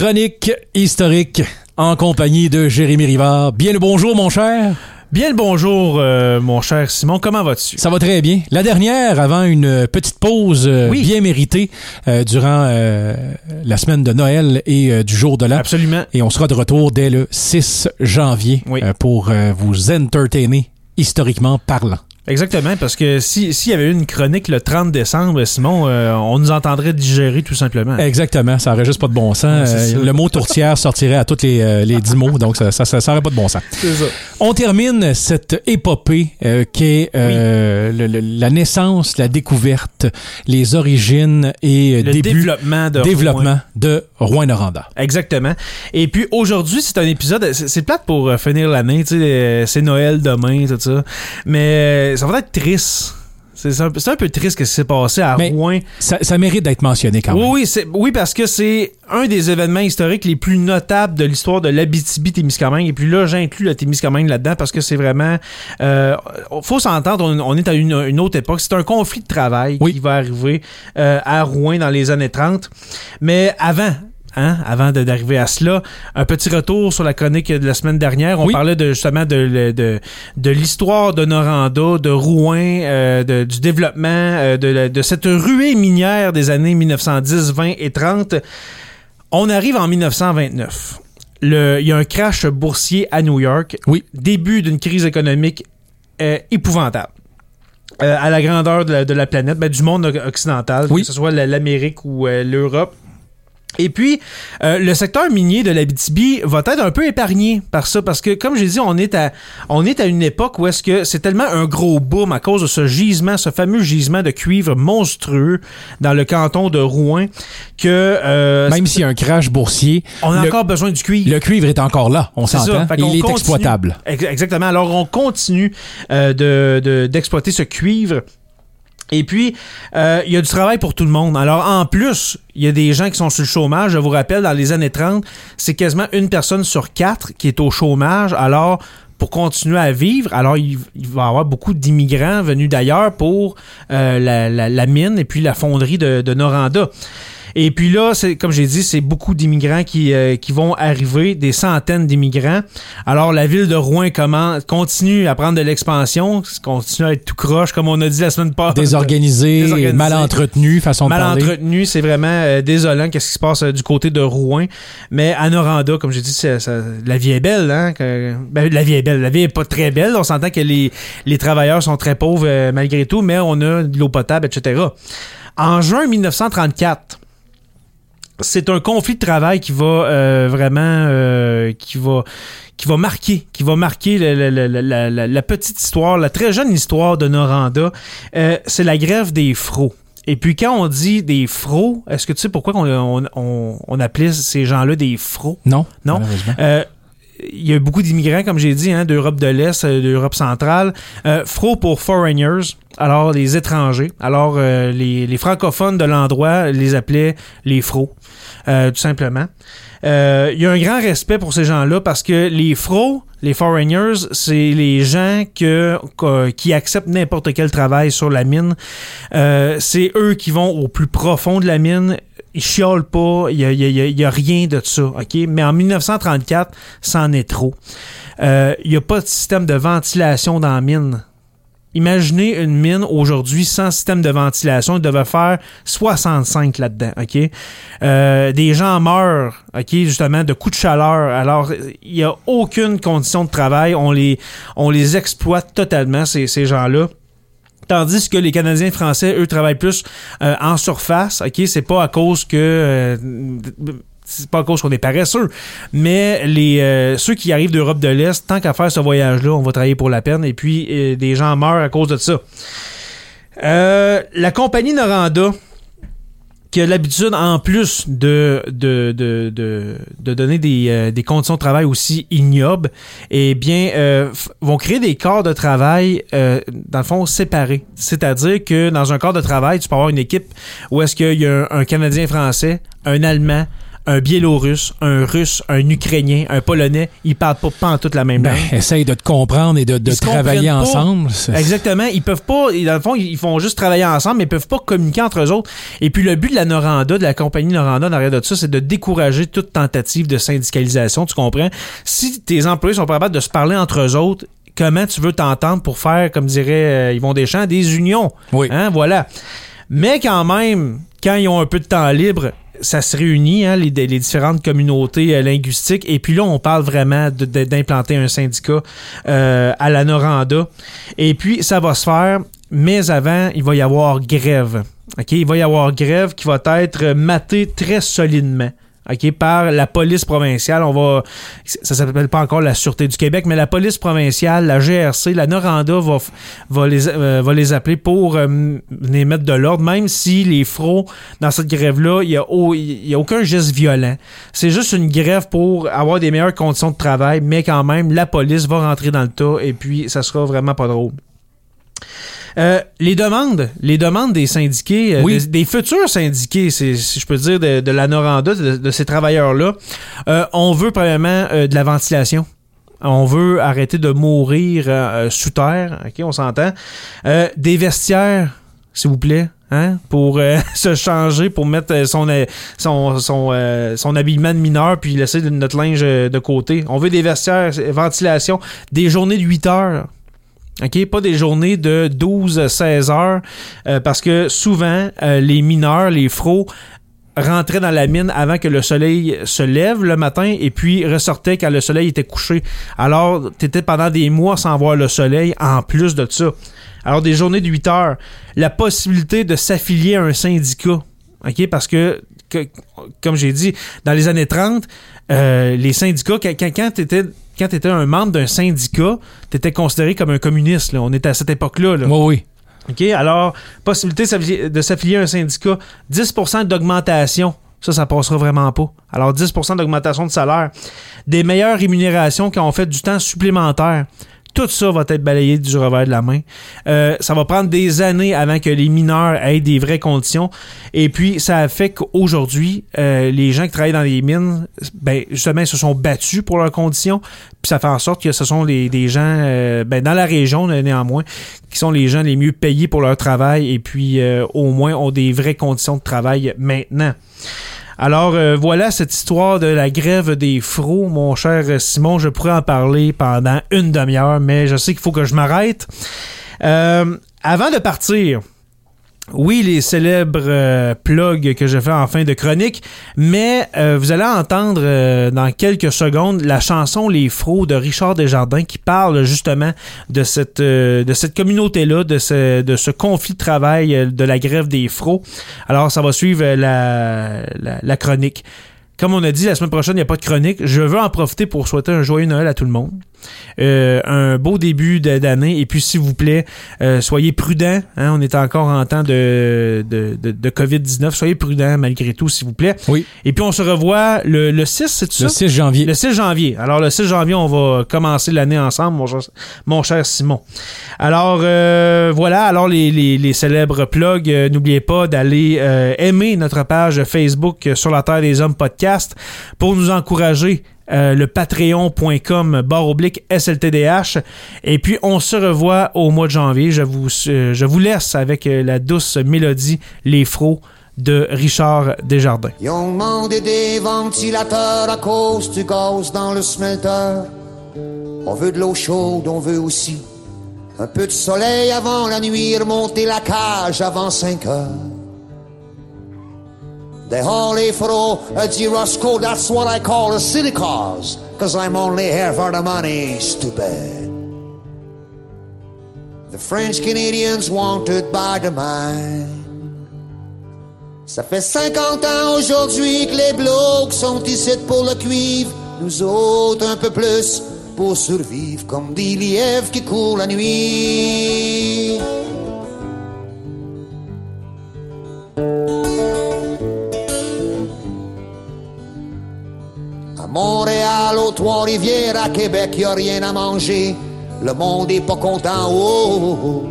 Chronique historique en compagnie de Jérémy Rivard. Bien le bonjour, mon cher. Bien le bonjour, euh, mon cher Simon. Comment vas-tu? Ça va très bien. La dernière, avant une petite pause euh, Oui. bien méritée euh, durant euh, la semaine de Noël et du jour de l'an. Absolument. Et on sera de retour dès le 6 janvier Oui. euh, pour euh, vous entertainer historiquement parlant. Exactement, parce que si- s'il y avait eu une chronique le 30 décembre, Simon, euh, on nous entendrait digérer tout simplement. Exactement, ça aurait juste pas de bon sens. Ouais, Euh, le mot tourtière sortirait à tous les, euh, les 10 mots, donc ça, ça, ça, pas de bon sens. C'est ça. On termine cette épopée euh, qui est le- le- la naissance, la découverte, les origines et Le début développement de développement Rouen. de Rouen-Noranda. Exactement. Et puis aujourd'hui, c'est un épisode. C'est plate pour finir l'année, c'est Noël demain, tout ça. Mais ça va être triste. C'est un, peu- c'est un peu triste ce qui s'est passé à Mais- Rouen. Ça, ça mérite d'être mentionné quand même. oui, parce que c'est un des événements historiques les plus notables de l'histoire de l'Abitibi-Témiscamingue. Et puis là, j'inclus la Témiscamingue là-dedans parce que c'est vraiment... Euh, faut s'entendre, on, on est à une, une autre époque. C'est un conflit de travail Oui. qui va arriver euh, à Rouen dans les années 30. Mais avant... Hein, avant d'arriver à cela, un petit retour sur la chronique de la semaine dernière. On Oui. parlait de, justement de, de, de l'histoire de Noranda, de Rouen, euh, de- du développement, euh, de, cette ruée minière des années 1910, 20 et 30. On arrive en 1929. Le- Il y a un crash boursier à New York. Oui. Début d'une crise économique euh, épouvantable. Euh, à la grandeur de la, de la planète, ben, du monde occidental, Oui. que ce soit la- l'Amérique ou euh, l'Europe. Et puis, euh, le secteur minier de l'Abitibi va être un peu épargné par ça, parce que, comme j'ai dit, on est à, on est à une époque où est-ce que c'est tellement un gros boom à cause de ce gisement, ce fameux gisement de cuivre monstrueux dans le canton de Rouen, que euh, Même s'il y a un crash boursier, on a le, encore besoin du cuivre. le cuivre est encore là, on s'entend. Il est continue. exploitable. Ex- Exactement. Alors, on continue euh, de- de- d'exploiter ce cuivre. Et puis, euh, il y a du travail pour tout le monde. Alors, en plus, il y a des gens qui sont sur le chômage. Je vous rappelle, dans les années 30, c'est quasiment une personne sur quatre qui est au chômage. Alors, pour continuer à vivre, alors il, il va y avoir beaucoup d'immigrants venus d'ailleurs pour euh, la, la- la mine et puis la fonderie de, de Noranda. Et puis là, c'est comme j'ai dit, c'est beaucoup d'immigrants qui, euh, qui vont arriver, des centaines d'immigrants. Alors la ville de Rouen commence, continue à prendre de l'expansion, continue à être tout croche, comme on a dit la semaine passée. Désorganisé, Désorganisé. mal entretenu, façon de Mal parler. entretenu, c'est vraiment euh, désolant qu'est-ce qui se passe euh, du côté de Rouen. Mais à Noranda, comme j'ai dit, ça- la vie est belle. Hein, que- ben, la vie est belle. La vie est pas très belle. On s'entend que les, les travailleurs sont très pauvres euh, malgré tout, mais on a de l'eau potable, etc. En juin 1934, c'est un conflit de travail qui va euh, vraiment euh, qui va qui va marquer qui va marquer la petite histoire la très jeune histoire de Noranda Euh, c'est la grève des fros et puis quand on dit des fros est-ce que tu sais pourquoi on, on, on- on appelait ces gens-là des fros Non? Non? Euh, il y a beaucoup d'immigrants, comme j'ai dit, hein, d'Europe de l'Est, euh, d'Europe centrale. Euh, fro pour foreigners, alors les étrangers. Alors euh, les, les francophones de l'endroit les appelaient les fros, euh, tout simplement. Euh, Il y a un grand respect pour ces gens-là parce que les fros, les foreigners, c'est les gens que- qui acceptent n'importe quel travail sur la mine. Euh, c'est eux qui vont au plus profond de la mine. Ils chiolent pas, il y a, il il il a rien de ça, OK? Mais en 1934, c'en est trop. Euh, Il n'y a pas de système de ventilation dans la mine. Imaginez une mine aujourd'hui sans système de ventilation. Il devait faire 65 là-dedans, OK? Euh, des gens meurent, OK, justement, de coups de chaleur. Alors, il n'y a aucune condition de travail. On les, on les exploite totalement, ces, ces gens-là. Tandis que les Canadiens français, eux, travaillent plus euh, en surface. OK, c'est pas à cause que. euh, c'est pas à cause qu'on est paresseux, mais les euh, ceux qui arrivent d'Europe de l'Est, tant qu'à faire ce voyage-là, on va travailler pour la peine, et puis des gens meurent à cause de ça. La compagnie Noranda, qui a l'habitude, en plus de, de, de, de, donner des, euh, des conditions de travail aussi ignobles, eh bien, euh, vont créer des corps de travail, euh, dans le fond, séparés. C'est-à-dire que dans un corps de travail, tu peux avoir une équipe où est-ce qu'il y a un Canadien français, un Allemand, un Biélorusse, un Russe, un Ukrainien, un Polonais, ils parlent pas, pas en toute la même Ben, langue. essaye de te comprendre et de, de travailler ensemble. Exactement. Ils peuvent pas, dans le fond, ils font juste travailler ensemble, mais ils peuvent pas communiquer entre eux autres. Et puis, le but de la Noranda, de la compagnie Noranda, derrière de ça, c'est de décourager toute tentative de syndicalisation, tu comprends? Si tes employés sont pas capables de se parler entre eux autres, comment tu veux t'entendre pour faire, comme dirait euh, Yvon Deschamps, des unions? Oui. Hein, voilà. Mais quand même, quand ils ont un peu de temps libre, ça se réunit, hein, les, les différentes communautés euh, linguistiques. Et puis là, on parle vraiment d'implanter un syndicat euh, à la Noranda. Et puis, ça va se faire, mais avant, il va y avoir grève. OK? Il va y avoir grève qui va être matée très solidement. OK, par la police provinciale. On va, ça s'appelle pas encore la Sûreté du Québec, mais la police provinciale, la GRC, la Noranda va, va, les, euh, va les appeler pour euh, venir mettre de l'ordre, même si les fros, dans cette grève-là, il n'y a, a aucun geste violent. C'est juste une grève pour avoir des meilleures conditions de travail, mais quand même, la police va rentrer dans le tas et puis ça sera vraiment pas drôle. Euh, les demandes, les demandes des syndiqués, euh, Oui. des, des futurs syndiqués, si je peux dire, de, de la Noranda, de, de ces travailleurs-là, euh, on veut premièrement euh, de la ventilation. On veut arrêter de mourir sous terre, ok, on s'entend. Des vestiaires, s'il vous plaît, hein, pour euh, se changer, pour mettre son euh, son son, euh, son habillement de mineur, puis laisser notre linge de côté. On veut des vestiaires, ventilation, des journées de 8 heures. OK, pas des journées de 12-16 heures, euh, parce que souvent, euh, les mineurs, les fros, rentraient dans la mine avant que le soleil se lève le matin et puis ressortaient quand le soleil était couché. Alors, tu étais pendant des mois sans voir le soleil en plus de ça. Alors, des journées de 8 heures. La possibilité de s'affilier à un syndicat. OK, parce que, comme j'ai dit, dans les années 30, euh, les syndicats, quand, quand, quand tu étais quand tu étais un membre d'un syndicat, tu étais considéré comme un communiste. là. On était à cette époque-là. là. Oui, oui. OK? Alors, possibilité de s'affilier- de s'affilier à un syndicat, 10% d'augmentation. Ça, ça passera vraiment pas. Alors, 10% d'augmentation de salaire. Des meilleures rémunérations quand on fait du temps supplémentaire. Tout ça va être balayé du revers de la main. Euh, ça va prendre des années avant que les mineurs aient des vraies conditions. Et puis, ça fait qu'aujourd'hui, euh, les gens qui travaillent dans les mines, ben, justement, ils se sont battus pour leurs conditions. Puis ça fait en sorte que ce sont les, des gens, euh, ben, dans la région, néanmoins, qui sont les gens les mieux payés pour leur travail et puis euh, au moins ont des vraies conditions de travail maintenant. Alors euh, voilà cette histoire de la grève des fros, mon cher Simon. Je pourrais en parler pendant une demi-heure, mais je sais qu'il faut que je m'arrête. Euh, avant de partir, oui, les célèbres euh, plugs que je fais en fin de chronique, mais euh, vous allez entendre euh, dans quelques secondes la chanson Les Fros de Richard Desjardins qui parle justement de cette de cette communauté-là, de ce, de ce conflit de travail de la grève des Fros. Alors, ça va suivre la, la, la chronique. Comme on a dit, la semaine prochaine, il n'y a pas de chronique. Je veux en profiter pour souhaiter un joyeux Noël à tout le monde. Euh, un beau début d'année. Et puis, s'il vous plaît, euh, soyez prudents. hein. on est encore en temps de, de, de, de COVID-19. Soyez prudents malgré tout, s'il vous plaît. Oui. Et puis, on se revoit le, le 6, c'est ça? Le 6 janvier. Le 6 janvier. Alors, le 6 janvier, on va commencer l'année ensemble, mon cher, mon cher Simon. Alors, euh, voilà. Alors, les, les, les célèbres plugs, n'oubliez pas d'aller aimer notre page Facebook sur la Terre des Hommes podcast pour nous encourager. Euh, le patreon.com barre oblique SLTDH et puis on se revoit au mois de janvier je vous, euh, je vous laisse avec euh, la douce mélodie Les Fros de Richard Desjardins Ils ont demandé des ventilateurs à cause du gaz dans le smelter. On veut de l'eau chaude, on veut aussi un peu de soleil avant la nuit, remonter la cage avant 5 heures. They hardly fro a dit uh, Roscoe, that's what I call a city cause, cause I'm only here for the money, stupid. The French Canadians wanted by the mine. Ça fait 50 ans aujourd'hui que les blocs sont ici pour le cuivre, nous autres un peu plus pour survivre comme des lièvres qui courent la nuit. Trois-Rivières, à Québec, y a rien à manger. Le monde est pas content. Oh, oh, oh.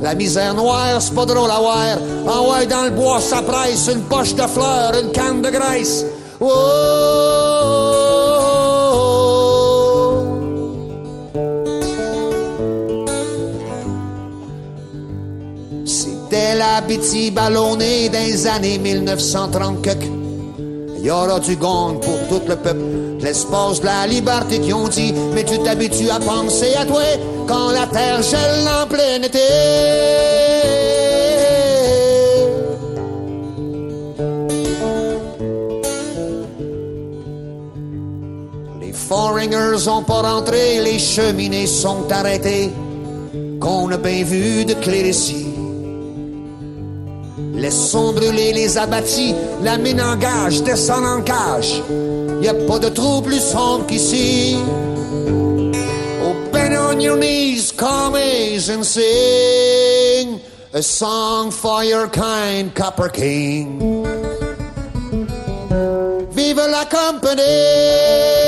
La misère noire, c'est pas drôle à voir. En ouais, dans le bois, ça presse une poche de fleurs, une canne de graisse. C'était la bêtise ballonnée des années 1930 Il y aura du gong pour tout le peuple, l'espace de la liberté qui ont dit, mais tu t'habitues à penser à toi quand la terre gèle en plein été. Les foreigners ont pas rentré, les cheminées sont arrêtées, qu'on a bien vu de clé ici. Laissons brûler les abattis, la mine engage, descend en cage. Y a pas de trou plus sombre qu'ici. Oh, on your knees, commies, and sing a song for your kind Copper King. Vive la compagnie!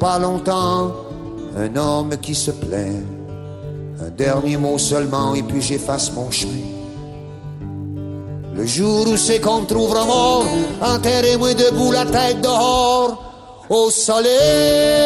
Pas longtemps un homme qui se plaint. Un dernier mot seulement et puis j'efface mon chemin. Le jour où c'est qu'on trouvera mort, enterrez-moi debout la tête dehors au soleil.